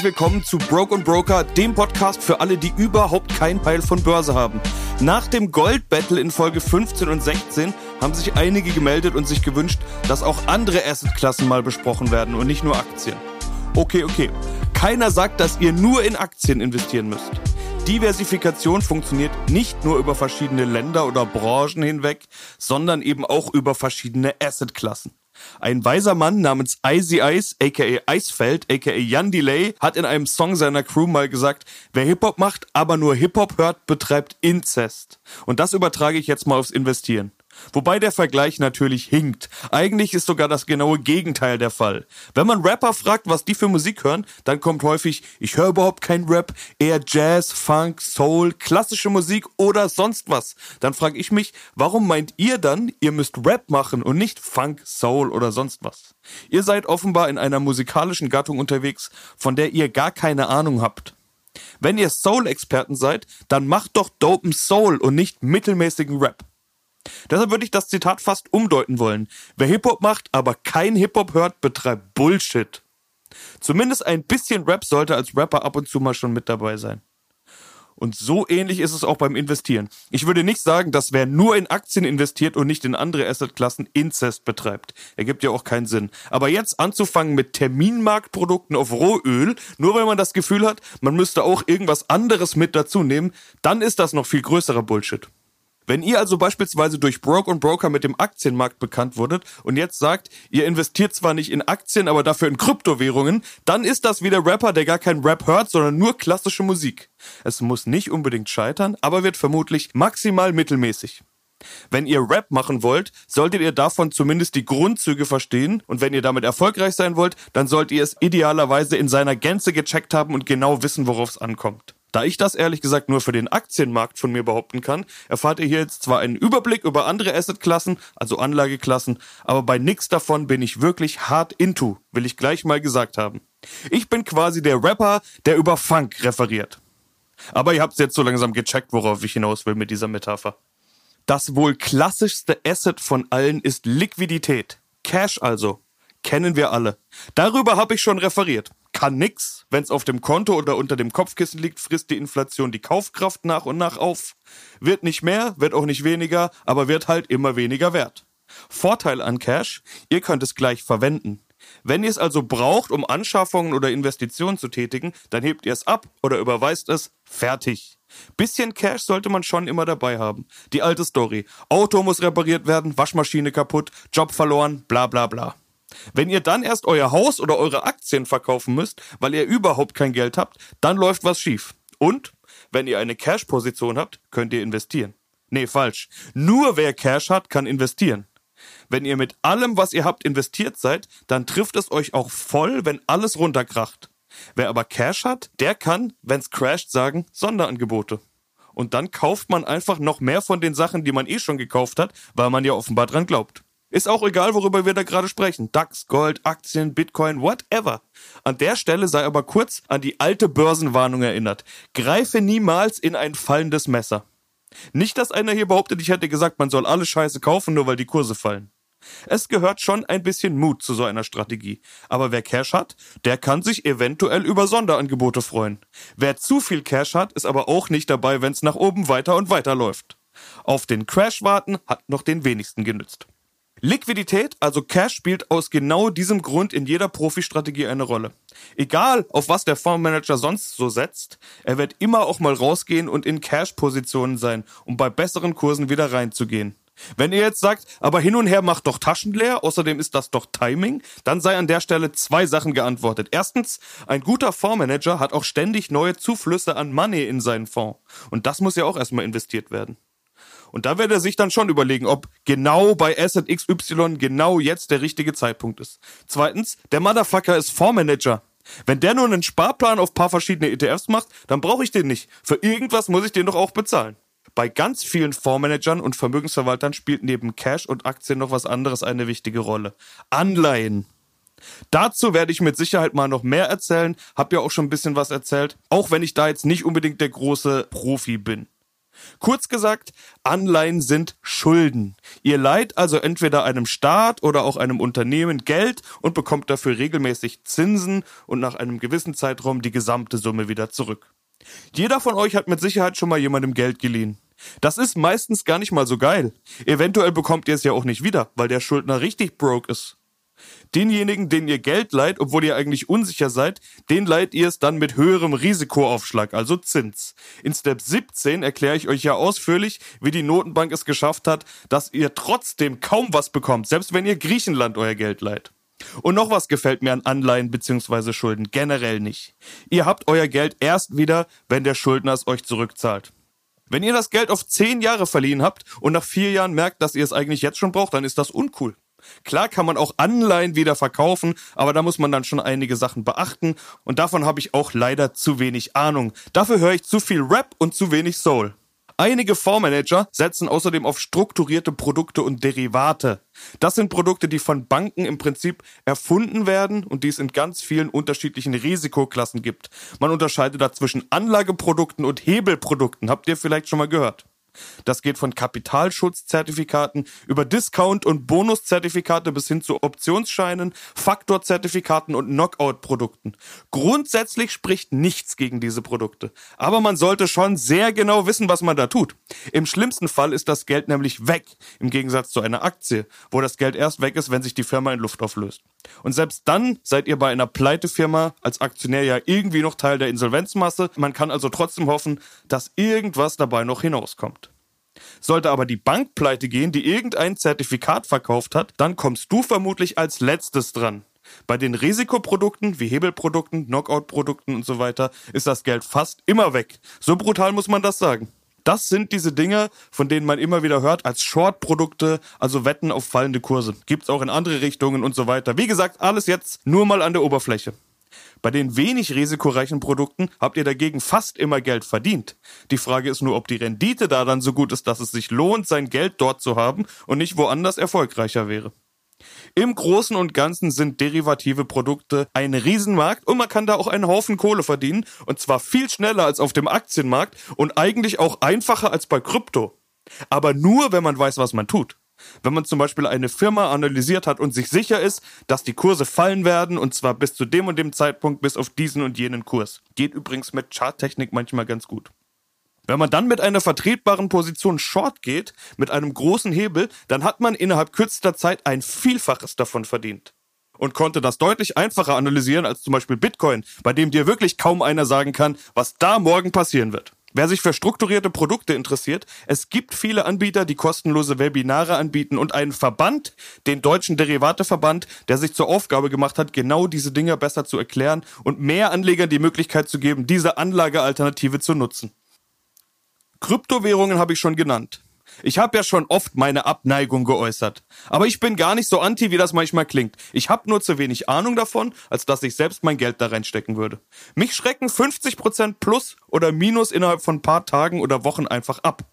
herzlich willkommen zu Broke und Broker, dem Podcast für alle, die überhaupt kein Peil von Börse haben. Nach dem Gold Battle in Folge 15 und 16 haben sich einige gemeldet und sich gewünscht, dass auch andere Assetklassen mal besprochen werden und nicht nur Aktien. Okay, okay. Keiner sagt, dass ihr nur in Aktien investieren müsst. Diversifikation funktioniert nicht nur über verschiedene Länder oder Branchen hinweg, sondern eben auch über verschiedene Assetklassen. Ein weiser Mann namens Icy Ice, aka Eisfeld, aka Jan Delay, hat in einem Song seiner Crew mal gesagt, wer Hip-Hop macht, aber nur Hip-Hop hört, betreibt Inzest. Und das übertrage ich jetzt mal aufs Investieren. Wobei der Vergleich natürlich hinkt. Eigentlich ist sogar das genaue Gegenteil der Fall. Wenn man Rapper fragt, was die für Musik hören, dann kommt häufig, ich höre überhaupt kein Rap, eher Jazz, Funk, Soul, klassische Musik oder sonst was. Dann frage ich mich, warum meint ihr dann, ihr müsst Rap machen und nicht Funk, Soul oder sonst was? Ihr seid offenbar in einer musikalischen Gattung unterwegs, von der ihr gar keine Ahnung habt. Wenn ihr Soul-Experten seid, dann macht doch dopen Soul und nicht mittelmäßigen Rap. Deshalb würde ich das Zitat fast umdeuten wollen. Wer Hip-Hop macht, aber kein Hip-Hop hört, betreibt Bullshit. Zumindest ein bisschen Rap sollte als Rapper ab und zu mal schon mit dabei sein. Und so ähnlich ist es auch beim Investieren. Ich würde nicht sagen, dass wer nur in Aktien investiert und nicht in andere Assetklassen Inzest betreibt. Ergibt ja auch keinen Sinn. Aber jetzt anzufangen mit Terminmarktprodukten auf Rohöl, nur weil man das Gefühl hat, man müsste auch irgendwas anderes mit dazu nehmen, dann ist das noch viel größerer Bullshit. Wenn ihr also beispielsweise durch Broke und Broker mit dem Aktienmarkt bekannt wurdet und jetzt sagt, ihr investiert zwar nicht in Aktien, aber dafür in Kryptowährungen, dann ist das wie der Rapper, der gar keinen Rap hört, sondern nur klassische Musik. Es muss nicht unbedingt scheitern, aber wird vermutlich maximal mittelmäßig. Wenn ihr Rap machen wollt, solltet ihr davon zumindest die Grundzüge verstehen und wenn ihr damit erfolgreich sein wollt, dann solltet ihr es idealerweise in seiner Gänze gecheckt haben und genau wissen, worauf es ankommt. Da ich das ehrlich gesagt nur für den Aktienmarkt von mir behaupten kann, erfahrt ihr hier jetzt zwar einen Überblick über andere Assetklassen, also Anlageklassen, aber bei nix davon bin ich wirklich hart into, will ich gleich mal gesagt haben. Ich bin quasi der Rapper, der über Funk referiert. Aber ihr habt jetzt so langsam gecheckt, worauf ich hinaus will mit dieser Metapher. Das wohl klassischste Asset von allen ist Liquidität. Cash also. Kennen wir alle. Darüber habe ich schon referiert kann nix. Wenn es auf dem Konto oder unter dem Kopfkissen liegt, frisst die Inflation die Kaufkraft nach und nach auf. Wird nicht mehr, wird auch nicht weniger, aber wird halt immer weniger wert. Vorteil an Cash, ihr könnt es gleich verwenden. Wenn ihr es also braucht, um Anschaffungen oder Investitionen zu tätigen, dann hebt ihr es ab oder überweist es, fertig. Bisschen Cash sollte man schon immer dabei haben. Die alte Story. Auto muss repariert werden, Waschmaschine kaputt, Job verloren, bla bla bla. Wenn ihr dann erst euer Haus oder eure Aktien verkaufen müsst, weil ihr überhaupt kein Geld habt, dann läuft was schief. Und wenn ihr eine Cash-Position habt, könnt ihr investieren. Nee, falsch. Nur wer Cash hat, kann investieren. Wenn ihr mit allem, was ihr habt, investiert seid, dann trifft es euch auch voll, wenn alles runterkracht. Wer aber Cash hat, der kann, wenn's crasht, sagen Sonderangebote. Und dann kauft man einfach noch mehr von den Sachen, die man eh schon gekauft hat, weil man ja offenbar dran glaubt. Ist auch egal, worüber wir da gerade sprechen. DAX, Gold, Aktien, Bitcoin, whatever. An der Stelle sei aber kurz an die alte Börsenwarnung erinnert. Greife niemals in ein fallendes Messer. Nicht, dass einer hier behauptet, ich hätte gesagt, man soll alle Scheiße kaufen, nur weil die Kurse fallen. Es gehört schon ein bisschen Mut zu so einer Strategie. Aber wer Cash hat, der kann sich eventuell über Sonderangebote freuen. Wer zu viel Cash hat, ist aber auch nicht dabei, wenn es nach oben weiter und weiter läuft. Auf den Crash warten hat noch den wenigsten genützt. Liquidität, also Cash, spielt aus genau diesem Grund in jeder Profi-Strategie eine Rolle. Egal, auf was der Fondsmanager sonst so setzt, er wird immer auch mal rausgehen und in Cash-Positionen sein, um bei besseren Kursen wieder reinzugehen. Wenn ihr jetzt sagt, aber hin und her macht doch Taschen leer, außerdem ist das doch Timing, dann sei an der Stelle zwei Sachen geantwortet. Erstens, ein guter Fondsmanager hat auch ständig neue Zuflüsse an Money in seinen Fonds. Und das muss ja auch erstmal investiert werden. Und da wird er sich dann schon überlegen, ob genau bei Asset XY genau jetzt der richtige Zeitpunkt ist. Zweitens, der Motherfucker ist Fondsmanager. Wenn der nur einen Sparplan auf paar verschiedene ETFs macht, dann brauche ich den nicht. Für irgendwas muss ich den doch auch bezahlen. Bei ganz vielen Fondsmanagern und Vermögensverwaltern spielt neben Cash und Aktien noch was anderes eine wichtige Rolle. Anleihen. Dazu werde ich mit Sicherheit mal noch mehr erzählen, hab ja auch schon ein bisschen was erzählt, auch wenn ich da jetzt nicht unbedingt der große Profi bin. Kurz gesagt, Anleihen sind Schulden. Ihr leiht also entweder einem Staat oder auch einem Unternehmen Geld und bekommt dafür regelmäßig Zinsen und nach einem gewissen Zeitraum die gesamte Summe wieder zurück. Jeder von euch hat mit Sicherheit schon mal jemandem Geld geliehen. Das ist meistens gar nicht mal so geil. Eventuell bekommt ihr es ja auch nicht wieder, weil der Schuldner richtig broke ist. Denjenigen, denen ihr Geld leiht, obwohl ihr eigentlich unsicher seid, den leiht ihr es dann mit höherem Risikoaufschlag, also Zins. In Step 17 erkläre ich euch ja ausführlich, wie die Notenbank es geschafft hat, dass ihr trotzdem kaum was bekommt, selbst wenn ihr Griechenland euer Geld leiht. Und noch was gefällt mir an Anleihen bzw. Schulden generell nicht. Ihr habt euer Geld erst wieder, wenn der Schuldner es euch zurückzahlt. Wenn ihr das Geld auf zehn Jahre verliehen habt und nach vier Jahren merkt, dass ihr es eigentlich jetzt schon braucht, dann ist das uncool. Klar kann man auch Anleihen wieder verkaufen, aber da muss man dann schon einige Sachen beachten und davon habe ich auch leider zu wenig Ahnung. Dafür höre ich zu viel Rap und zu wenig Soul. Einige Fondsmanager setzen außerdem auf strukturierte Produkte und Derivate. Das sind Produkte, die von Banken im Prinzip erfunden werden und die es in ganz vielen unterschiedlichen Risikoklassen gibt. Man unterscheidet da zwischen Anlageprodukten und Hebelprodukten. Habt ihr vielleicht schon mal gehört? Das geht von Kapitalschutzzertifikaten über Discount- und Bonuszertifikate bis hin zu Optionsscheinen, Faktorzertifikaten und Knockout-Produkten. Grundsätzlich spricht nichts gegen diese Produkte. Aber man sollte schon sehr genau wissen, was man da tut. Im schlimmsten Fall ist das Geld nämlich weg, im Gegensatz zu einer Aktie, wo das Geld erst weg ist, wenn sich die Firma in Luft auflöst. Und selbst dann seid ihr bei einer Pleitefirma als Aktionär ja irgendwie noch Teil der Insolvenzmasse. Man kann also trotzdem hoffen, dass irgendwas dabei noch hinauskommt. Sollte aber die Bank pleite gehen, die irgendein Zertifikat verkauft hat, dann kommst du vermutlich als letztes dran. Bei den Risikoprodukten wie Hebelprodukten, Knockout-Produkten und so weiter ist das Geld fast immer weg. So brutal muss man das sagen. Das sind diese Dinge, von denen man immer wieder hört, als Short-Produkte, also Wetten auf fallende Kurse. Gibt's auch in andere Richtungen und so weiter. Wie gesagt, alles jetzt nur mal an der Oberfläche. Bei den wenig risikoreichen Produkten habt ihr dagegen fast immer Geld verdient. Die Frage ist nur, ob die Rendite da dann so gut ist, dass es sich lohnt, sein Geld dort zu haben und nicht woanders erfolgreicher wäre. Im Großen und Ganzen sind derivative Produkte ein Riesenmarkt und man kann da auch einen Haufen Kohle verdienen und zwar viel schneller als auf dem Aktienmarkt und eigentlich auch einfacher als bei Krypto. Aber nur, wenn man weiß, was man tut. Wenn man zum Beispiel eine Firma analysiert hat und sich sicher ist, dass die Kurse fallen werden und zwar bis zu dem und dem Zeitpunkt bis auf diesen und jenen Kurs. Geht übrigens mit Charttechnik manchmal ganz gut. Wenn man dann mit einer vertretbaren Position Short geht, mit einem großen Hebel, dann hat man innerhalb kürzester Zeit ein Vielfaches davon verdient. Und konnte das deutlich einfacher analysieren als zum Beispiel Bitcoin, bei dem dir wirklich kaum einer sagen kann, was da morgen passieren wird. Wer sich für strukturierte Produkte interessiert, es gibt viele Anbieter, die kostenlose Webinare anbieten und einen Verband, den Deutschen Derivateverband, der sich zur Aufgabe gemacht hat, genau diese Dinge besser zu erklären und mehr Anlegern die Möglichkeit zu geben, diese Anlagealternative zu nutzen. Kryptowährungen habe ich schon genannt. Ich habe ja schon oft meine Abneigung geäußert. Aber ich bin gar nicht so anti, wie das manchmal klingt. Ich habe nur zu wenig Ahnung davon, als dass ich selbst mein Geld da reinstecken würde. Mich schrecken 50% plus oder minus innerhalb von ein paar Tagen oder Wochen einfach ab.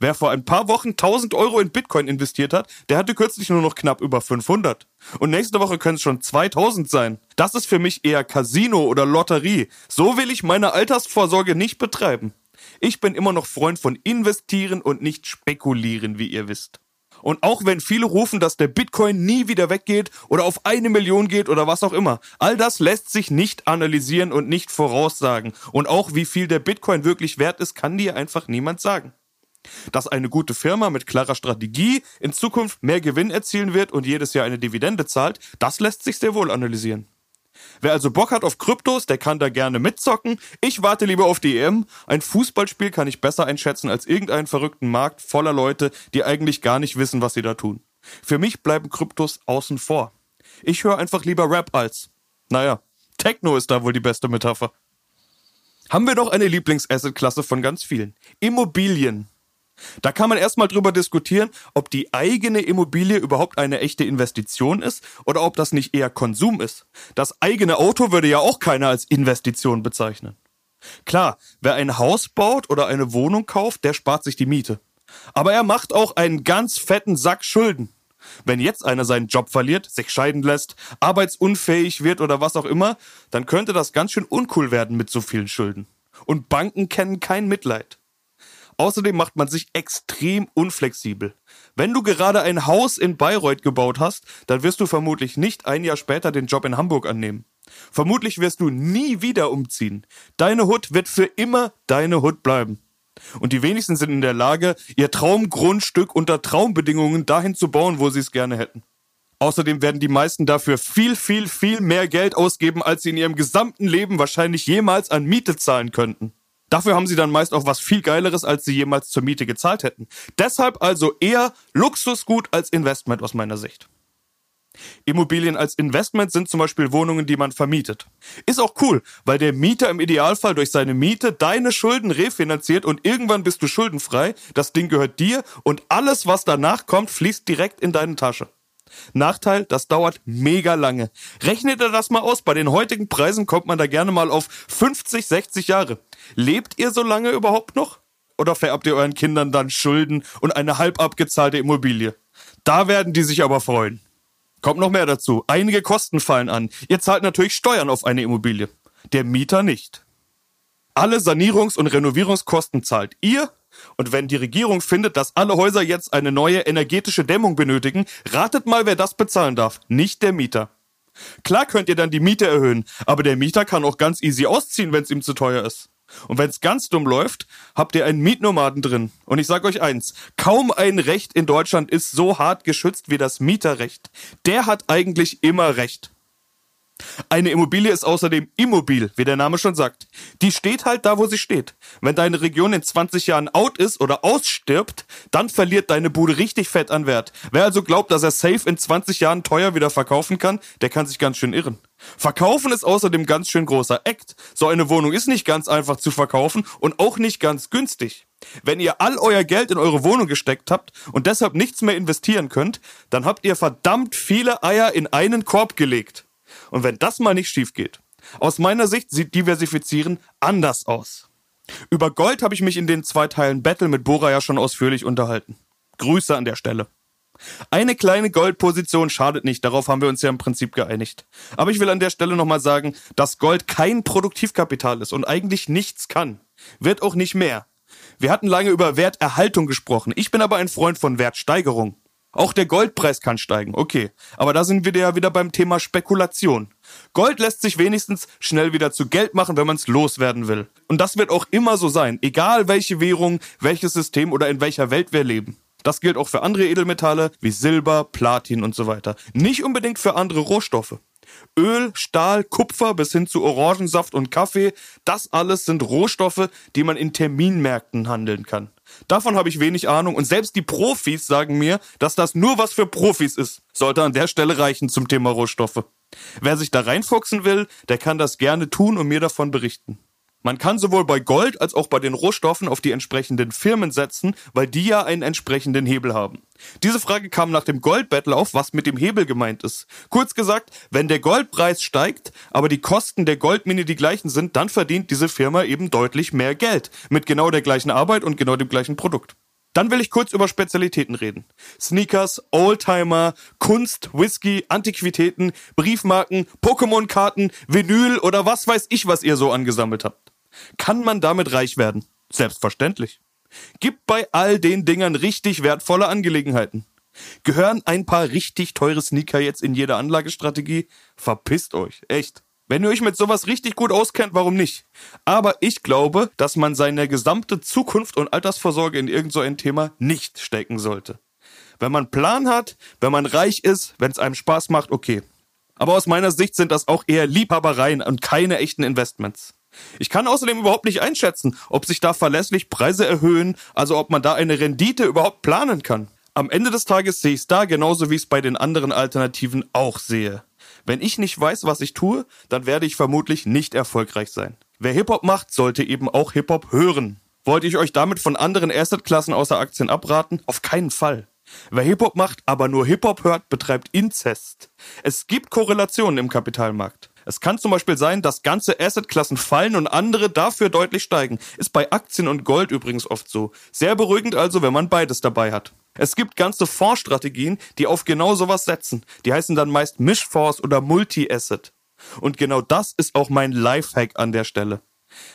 Wer vor ein paar Wochen 1000 Euro in Bitcoin investiert hat, der hatte kürzlich nur noch knapp über 500. Und nächste Woche können es schon 2000 sein. Das ist für mich eher Casino oder Lotterie. So will ich meine Altersvorsorge nicht betreiben. Ich bin immer noch Freund von investieren und nicht spekulieren, wie ihr wisst. Und auch wenn viele rufen, dass der Bitcoin nie wieder weggeht oder auf eine Million geht oder was auch immer, all das lässt sich nicht analysieren und nicht voraussagen. Und auch wie viel der Bitcoin wirklich wert ist, kann dir einfach niemand sagen. Dass eine gute Firma mit klarer Strategie in Zukunft mehr Gewinn erzielen wird und jedes Jahr eine Dividende zahlt, das lässt sich sehr wohl analysieren. Wer also Bock hat auf Kryptos, der kann da gerne mitzocken. Ich warte lieber auf die EM. Ein Fußballspiel kann ich besser einschätzen als irgendeinen verrückten Markt voller Leute, die eigentlich gar nicht wissen, was sie da tun. Für mich bleiben Kryptos außen vor. Ich höre einfach lieber Rap als. Naja, Techno ist da wohl die beste Metapher. Haben wir doch eine Lieblingsasset-Klasse von ganz vielen. Immobilien. Da kann man erstmal drüber diskutieren, ob die eigene Immobilie überhaupt eine echte Investition ist oder ob das nicht eher Konsum ist. Das eigene Auto würde ja auch keiner als Investition bezeichnen. Klar, wer ein Haus baut oder eine Wohnung kauft, der spart sich die Miete. Aber er macht auch einen ganz fetten Sack Schulden. Wenn jetzt einer seinen Job verliert, sich scheiden lässt, arbeitsunfähig wird oder was auch immer, dann könnte das ganz schön uncool werden mit so vielen Schulden. Und Banken kennen kein Mitleid. Außerdem macht man sich extrem unflexibel. Wenn du gerade ein Haus in Bayreuth gebaut hast, dann wirst du vermutlich nicht ein Jahr später den Job in Hamburg annehmen. Vermutlich wirst du nie wieder umziehen. Deine Hut wird für immer deine Hut bleiben. Und die wenigsten sind in der Lage, ihr Traumgrundstück unter Traumbedingungen dahin zu bauen, wo sie es gerne hätten. Außerdem werden die meisten dafür viel, viel, viel mehr Geld ausgeben, als sie in ihrem gesamten Leben wahrscheinlich jemals an Miete zahlen könnten. Dafür haben sie dann meist auch was viel Geileres, als sie jemals zur Miete gezahlt hätten. Deshalb also eher Luxusgut als Investment aus meiner Sicht. Immobilien als Investment sind zum Beispiel Wohnungen, die man vermietet. Ist auch cool, weil der Mieter im Idealfall durch seine Miete deine Schulden refinanziert und irgendwann bist du schuldenfrei, das Ding gehört dir und alles, was danach kommt, fließt direkt in deine Tasche. Nachteil, das dauert mega lange. Rechnet ihr das mal aus, bei den heutigen Preisen kommt man da gerne mal auf 50, 60 Jahre. Lebt ihr so lange überhaupt noch? Oder vererbt ihr euren Kindern dann Schulden und eine halb abgezahlte Immobilie? Da werden die sich aber freuen. Kommt noch mehr dazu. Einige Kosten fallen an. Ihr zahlt natürlich Steuern auf eine Immobilie. Der Mieter nicht. Alle Sanierungs- und Renovierungskosten zahlt ihr. Und wenn die Regierung findet, dass alle Häuser jetzt eine neue energetische Dämmung benötigen, ratet mal, wer das bezahlen darf. Nicht der Mieter. Klar könnt ihr dann die Miete erhöhen, aber der Mieter kann auch ganz easy ausziehen, wenn es ihm zu teuer ist. Und wenn es ganz dumm läuft, habt ihr einen Mietnomaden drin. Und ich sag euch eins, kaum ein Recht in Deutschland ist so hart geschützt wie das Mieterrecht. Der hat eigentlich immer Recht. Eine Immobilie ist außerdem immobil, wie der Name schon sagt. Die steht halt da, wo sie steht. Wenn deine Region in 20 Jahren out ist oder ausstirbt, dann verliert deine Bude richtig fett an Wert. Wer also glaubt, dass er safe in 20 Jahren teuer wieder verkaufen kann, der kann sich ganz schön irren. Verkaufen ist außerdem ganz schön großer Act. So eine Wohnung ist nicht ganz einfach zu verkaufen und auch nicht ganz günstig. Wenn ihr all euer Geld in eure Wohnung gesteckt habt und deshalb nichts mehr investieren könnt, dann habt ihr verdammt viele Eier in einen Korb gelegt. Und wenn das mal nicht schief geht, aus meiner Sicht sieht Diversifizieren anders aus. Über Gold habe ich mich in den zwei Teilen Battle mit Bora ja schon ausführlich unterhalten. Grüße an der Stelle. Eine kleine Goldposition schadet nicht, darauf haben wir uns ja im Prinzip geeinigt. Aber ich will an der Stelle nochmal sagen, dass Gold kein Produktivkapital ist und eigentlich nichts kann. Wird auch nicht mehr. Wir hatten lange über Werterhaltung gesprochen. Ich bin aber ein Freund von Wertsteigerung. Auch der Goldpreis kann steigen, okay. Aber da sind wir ja wieder beim Thema Spekulation. Gold lässt sich wenigstens schnell wieder zu Geld machen, wenn man es loswerden will. Und das wird auch immer so sein, egal welche Währung, welches System oder in welcher Welt wir leben. Das gilt auch für andere Edelmetalle wie Silber, Platin und so weiter. Nicht unbedingt für andere Rohstoffe. Öl, Stahl, Kupfer bis hin zu Orangensaft und Kaffee, das alles sind Rohstoffe, die man in Terminmärkten handeln kann. Davon habe ich wenig Ahnung und selbst die Profis sagen mir, dass das nur was für Profis ist. Sollte an der Stelle reichen zum Thema Rohstoffe. Wer sich da reinfuchsen will, der kann das gerne tun und mir davon berichten. Man kann sowohl bei Gold als auch bei den Rohstoffen auf die entsprechenden Firmen setzen, weil die ja einen entsprechenden Hebel haben. Diese Frage kam nach dem Goldbattle auf, was mit dem Hebel gemeint ist. Kurz gesagt, wenn der Goldpreis steigt, aber die Kosten der Goldmine die gleichen sind, dann verdient diese Firma eben deutlich mehr Geld. Mit genau der gleichen Arbeit und genau dem gleichen Produkt. Dann will ich kurz über Spezialitäten reden. Sneakers, Oldtimer, Kunst, Whisky, Antiquitäten, Briefmarken, Pokémon-Karten, Vinyl oder was weiß ich, was ihr so angesammelt habt. Kann man damit reich werden? Selbstverständlich. Gibt bei all den Dingern richtig wertvolle Angelegenheiten. Gehören ein paar richtig teure Sneaker jetzt in jede Anlagestrategie? Verpisst euch, echt. Wenn ihr euch mit sowas richtig gut auskennt, warum nicht? Aber ich glaube, dass man seine gesamte Zukunft und Altersvorsorge in irgend so ein Thema nicht stecken sollte. Wenn man Plan hat, wenn man reich ist, wenn es einem Spaß macht, okay. Aber aus meiner Sicht sind das auch eher Liebhabereien und keine echten Investments. Ich kann außerdem überhaupt nicht einschätzen, ob sich da verlässlich Preise erhöhen, also ob man da eine Rendite überhaupt planen kann. Am Ende des Tages sehe ich es da genauso wie ich es bei den anderen Alternativen auch sehe. Wenn ich nicht weiß, was ich tue, dann werde ich vermutlich nicht erfolgreich sein. Wer Hip-Hop macht, sollte eben auch Hip-Hop hören. Wollte ich euch damit von anderen Assetklassen außer Aktien abraten? Auf keinen Fall. Wer Hip-Hop macht, aber nur Hip-Hop hört, betreibt Inzest. Es gibt Korrelationen im Kapitalmarkt. Es kann zum Beispiel sein, dass ganze Assetklassen fallen und andere dafür deutlich steigen. Ist bei Aktien und Gold übrigens oft so. Sehr beruhigend also, wenn man beides dabei hat. Es gibt ganze Fondsstrategien, die auf genau sowas setzen. Die heißen dann meist Mischfonds oder Multi-Asset. Und genau das ist auch mein Lifehack an der Stelle.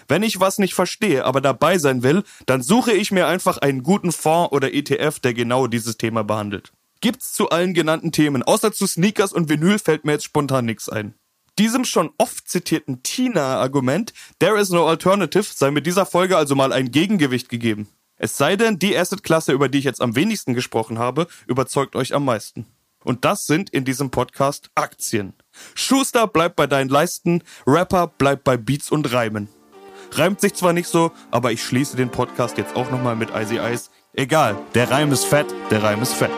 Wenn ich was nicht verstehe, aber dabei sein will, dann suche ich mir einfach einen guten Fonds oder ETF, der genau dieses Thema behandelt. Gibt's zu allen genannten Themen, außer zu Sneakers und Vinyl fällt mir jetzt spontan nichts ein. Diesem schon oft zitierten Tina-Argument, there is no alternative, sei mit dieser Folge also mal ein Gegengewicht gegeben. Es sei denn, die Asset-Klasse, über die ich jetzt am wenigsten gesprochen habe, überzeugt euch am meisten. Und das sind in diesem Podcast Aktien. Schuster bleibt bei deinen Leisten, Rapper bleibt bei Beats und Reimen. Reimt sich zwar nicht so, aber ich schließe den Podcast jetzt auch nochmal mit Icy Ice. Egal, der Reim ist fett, der Reim ist fett.